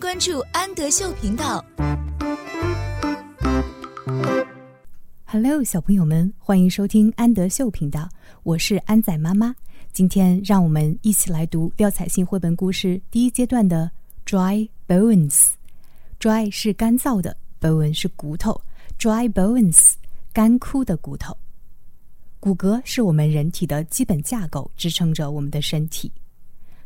关注安德秀频道。Hello，小朋友们，欢迎收听安德秀频道，我是安仔妈妈。今天让我们一起来读廖彩杏绘本故事第一阶段的 Dry Bones。Dry 是干燥的，bone 是骨头，Dry bones，干枯的骨头。骨骼是我们人体的基本架构，支撑着我们的身体。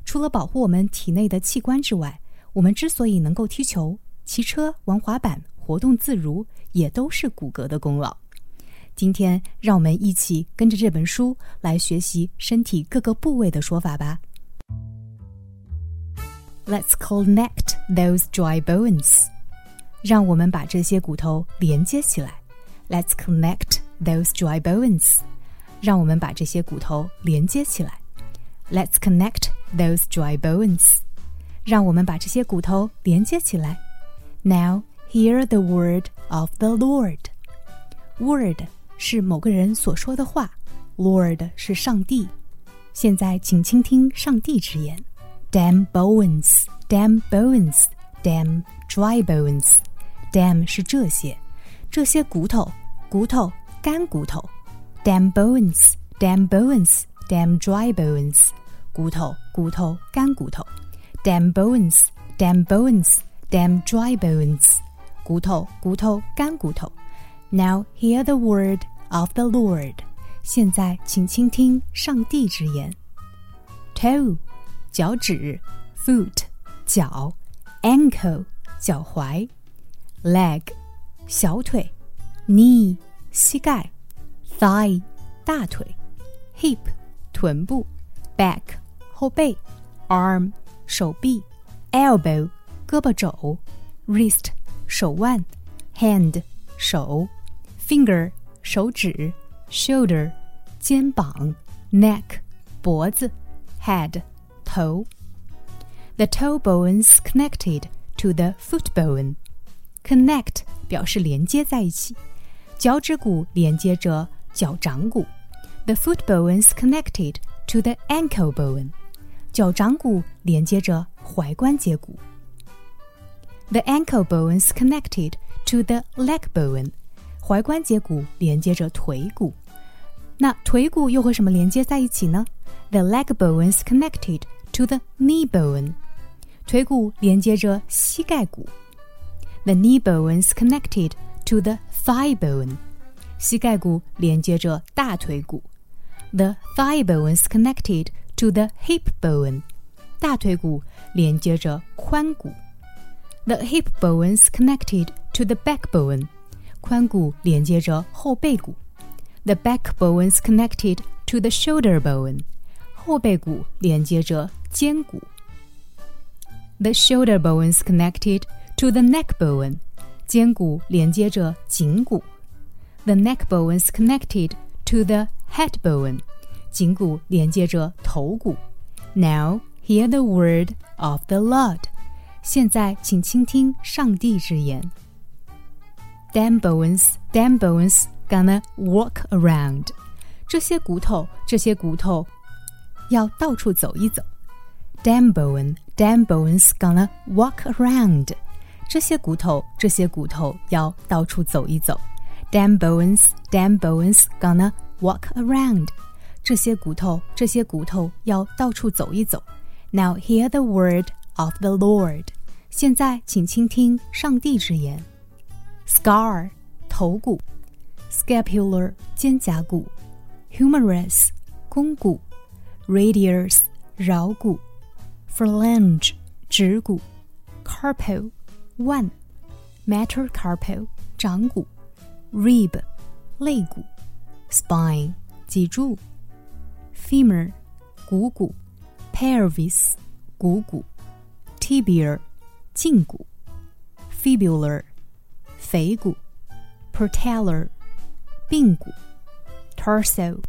除了保护我们体内的器官之外，我们之所以能够踢球、骑车、玩滑板、活动自如，也都是骨骼的功劳。今天，让我们一起跟着这本书来学习身体各个部位的说法吧。Let's connect those dry bones。让我们把这些骨头连接起来。Let's connect those dry bones。让我们把这些骨头连接起来。Let's connect those dry bones。让我们把这些骨头连接起来。Now hear the word of the Lord。Word 是某个人所说的话，Lord 是上帝。现在请倾听上帝之言。Damn bones, damn bones, damn dry bones. Damn 是这些，这些骨头，骨头，干骨头。Damn bones, damn bones, damn dry bones. 骨头，骨头，干骨头。 Damn bones, damn bones, damn dry bones. 骨头，骨头，干骨头。Now hear the word of the Lord. 现在请倾听上帝之言。Toe，脚趾；foot，脚；ankle，脚踝；leg，小腿；knee，膝盖；thigh，大腿；hip，臀部；back，后背；arm， 手臂；elbow，胳膊肘；wrist，手腕；hand，手；finger。手指，shoulder，肩膀，neck，脖子，head，头。The toe bones connected to the foot bone. Connect 表示连接在一起，脚趾骨连接着脚掌骨。The foot bones connected to the ankle bone. 脚掌骨连接着踝关节骨。The ankle bones connected to the leg bone. 踝关节骨连接着腿骨，那腿骨又和什么连接在一起呢？The leg bones connected to the knee bone，腿骨连接着膝盖骨。The knee bones connected to the thigh bone，膝盖骨连接着大腿骨。The thigh bones connected to the hip bone，大腿骨连接着髋骨。The hip bones connected to the backbone。髋骨连接着后背骨，the backbones connected to the shoulder bone，后背骨连接着肩骨；the shoulder bones connected to the neck bone，肩骨连接着颈骨；the neck bones connected to the head bone， 颈骨连接着头骨。Now hear the word of the Lord，现在请倾听上帝之言。Damn bones, damn bones, gonna walk around。这些骨头，这些骨头要到处走一走。Damn bone, damn bones, gonna walk around。这些骨头，这些骨头要到处走一走。Damn bones, damn bones, gonna walk around。 这些骨头，这些骨头要到处走一走。Now hear the word of the Lord。现在请倾听上帝之言。Skull，头骨；scapular，肩胛骨；humerus，肱骨；radius，桡骨；phalange，指骨；carpal，腕；metacarpal，掌骨；rib，肋骨；spine，脊柱。，femur 股骨，pelvis 股骨，tibia 胫骨，fibular 腓骨，patellar，髌骨，torso，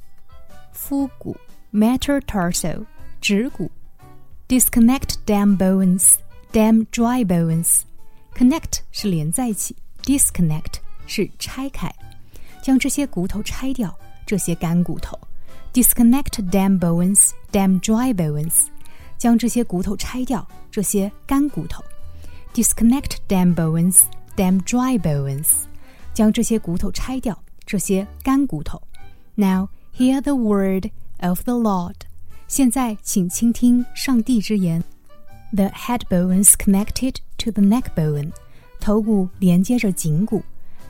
腹骨，metatarso，指骨，disconnect damn bones，damn dry bones，connect 是连在一起，disconnect 是拆开，将这些骨头拆掉，这些干骨头 ，disconnect damn bones，damn dry bones，将这些骨头拆掉，这些干骨头。 disconnect damn bones, damn dry bones，将这些骨头拆掉，这些干骨头。Now hear the word of the Lord。现在请倾听上帝之言。The head bones connected to the neck bone，头骨连接着颈骨。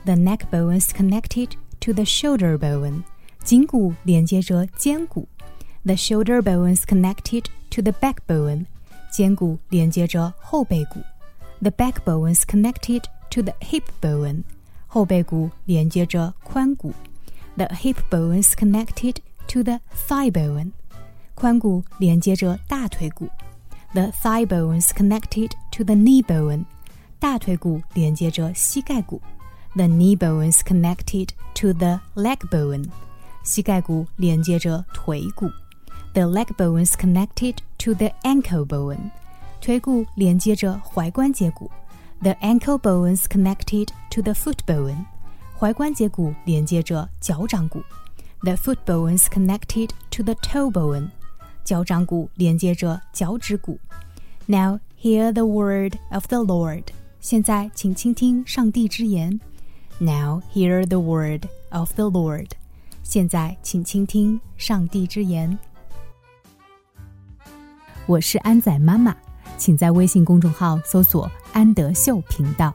The neck bones connected to the shoulder bone， 颈骨连接着肩骨。The shoulder bones connected to the backbone，肩骨连接着后背骨。The backbones connected to the hip bone，后背骨连接着髋骨。The hip bones connected to the thigh bone，髋骨连接着大腿骨。The thigh bones connected to the knee bone，大腿骨连接着膝盖骨。The knee bones connected to the leg bone， 膝盖骨连接着腿骨。The leg bones connected to the ankle bone，腿骨连接着踝关节骨。The ankle bones connected to the foot bone，踝关节骨连接着脚掌骨。The foot bones connected to the toe bone，脚掌骨连接着脚趾骨。Now hear the word of the Lord，现在请倾听上帝之言。Now hear the word of the Lord， 现在请倾听上帝之言。我是安仔妈妈，请在微信公众号搜索“安德秀频道”。